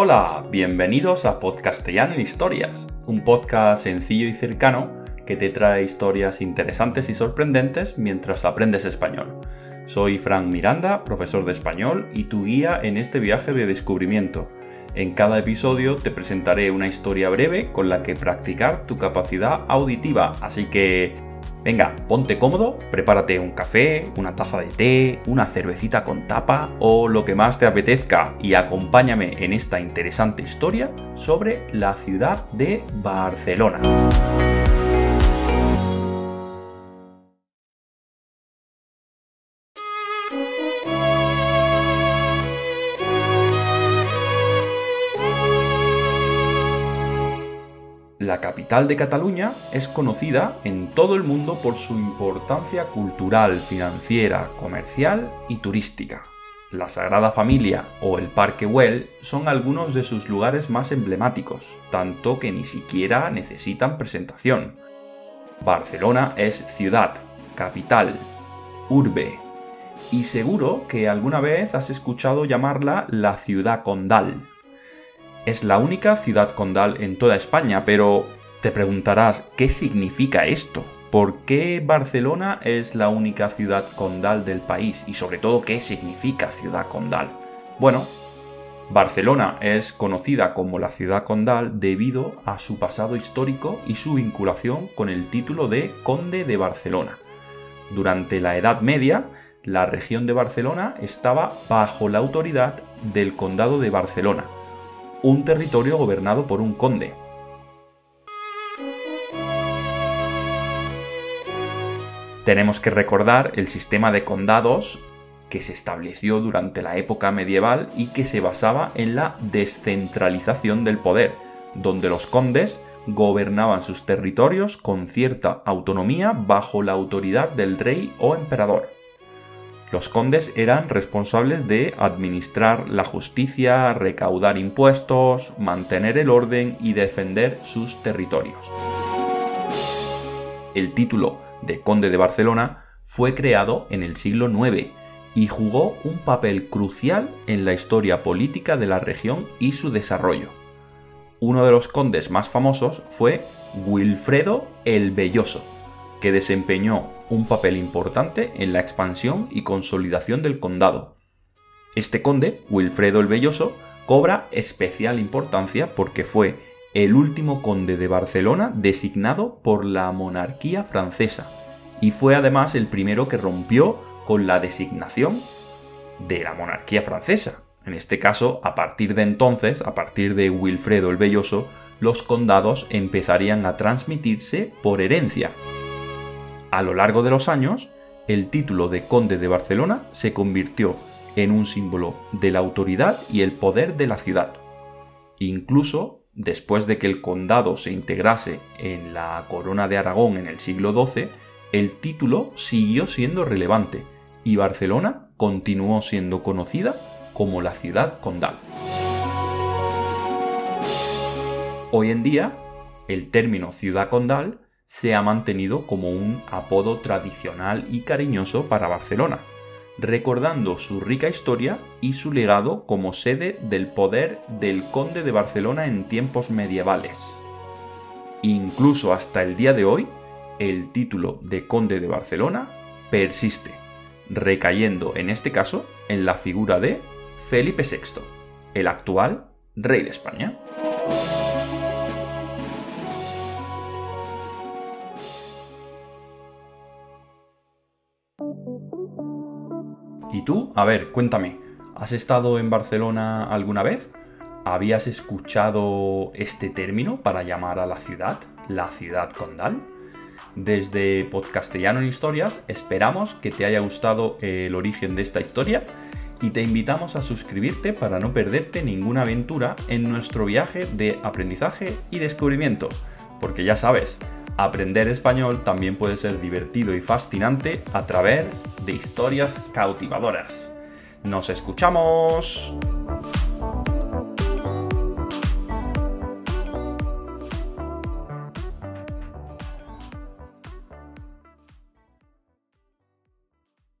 hola, bienvenidos a Podcastellano en Historias, un podcast sencillo y cercano que te trae historias interesantes y sorprendentes mientras aprendes español. Soy Frank Miranda, profesor de español y tu guía en este viaje de descubrimiento. En cada episodio te presentaré una historia breve con la que practicar tu capacidad auditiva, así que Venga, ponte cómodo, prepárate un café, una taza de té, una cervecita con tapa o lo que más te apetezca y acompáñame en esta interesante historia sobre la ciudad de Barcelona. La capital de Cataluña es conocida en todo el mundo por su importancia cultural, financiera, comercial y turística. La Sagrada Familia o el Parque Güell son algunos de sus lugares más emblemáticos, tanto que ni siquiera necesitan presentación. Barcelona es ciudad, capital, urbe, y seguro que alguna vez has escuchado llamarla la ciudad condal es la única ciudad condal en toda España, pero te preguntarás, ¿qué significa esto? ¿Por qué Barcelona es la única ciudad condal del país? Y sobre todo, ¿qué significa ciudad condal? Bueno, Barcelona es conocida como la ciudad condal debido a su pasado histórico y su vinculación con el título de Conde de Barcelona. Durante la Edad Media, la región de Barcelona estaba bajo la autoridad del Condado de Barcelona, un territorio gobernado por un conde. Tenemos que recordar el sistema de condados que se estableció durante la época medieval y que se basaba en la descentralización del poder, donde los condes gobernaban sus territorios con cierta autonomía bajo la autoridad del rey o emperador. Los condes eran responsables de administrar la justicia, recaudar impuestos, mantener el orden y defender sus territorios. El título de conde de Barcelona fue creado en el siglo IX y jugó un papel crucial en la historia política de la región y su desarrollo. Uno de los condes más famosos fue Wilfredo el Belloso, que desempeñó un papel importante en la expansión y consolidación del condado. Este conde, Wilfredo el Belloso, cobra especial importancia porque fue el último conde de Barcelona designado por la monarquía francesa y fue además el primero que rompió con la designación de la monarquía francesa. En este caso, a partir de entonces, a partir de Wilfredo el Belloso, los condados empezarían a transmitirse por herencia. A lo largo de los años, el título de conde de Barcelona se convirtió en un símbolo de la autoridad y el poder de la ciudad. Incluso después de que el condado se integrase en la corona de Aragón en el siglo XII, el título siguió siendo relevante y Barcelona continuó siendo conocida como la ciudad condal. Hoy en día, el término ciudad condal se ha mantenido como un apodo tradicional y cariñoso para Barcelona, recordando su rica historia y su legado como sede del poder del conde de Barcelona en tiempos medievales. Incluso hasta el día de hoy, el título de conde de Barcelona persiste, recayendo en este caso en la figura de Felipe VI, el actual rey de España. ¿Y tú? A ver, cuéntame, ¿has estado en Barcelona alguna vez? ¿Habías escuchado este término para llamar a la ciudad, la ciudad condal? Desde Podcastellano en Historias esperamos que te haya gustado el origen de esta historia y te invitamos a suscribirte para no perderte ninguna aventura en nuestro viaje de aprendizaje y descubrimiento. Porque ya sabes, aprender español también puede ser divertido y fascinante a través de historias cautivadoras. ¡Nos escuchamos!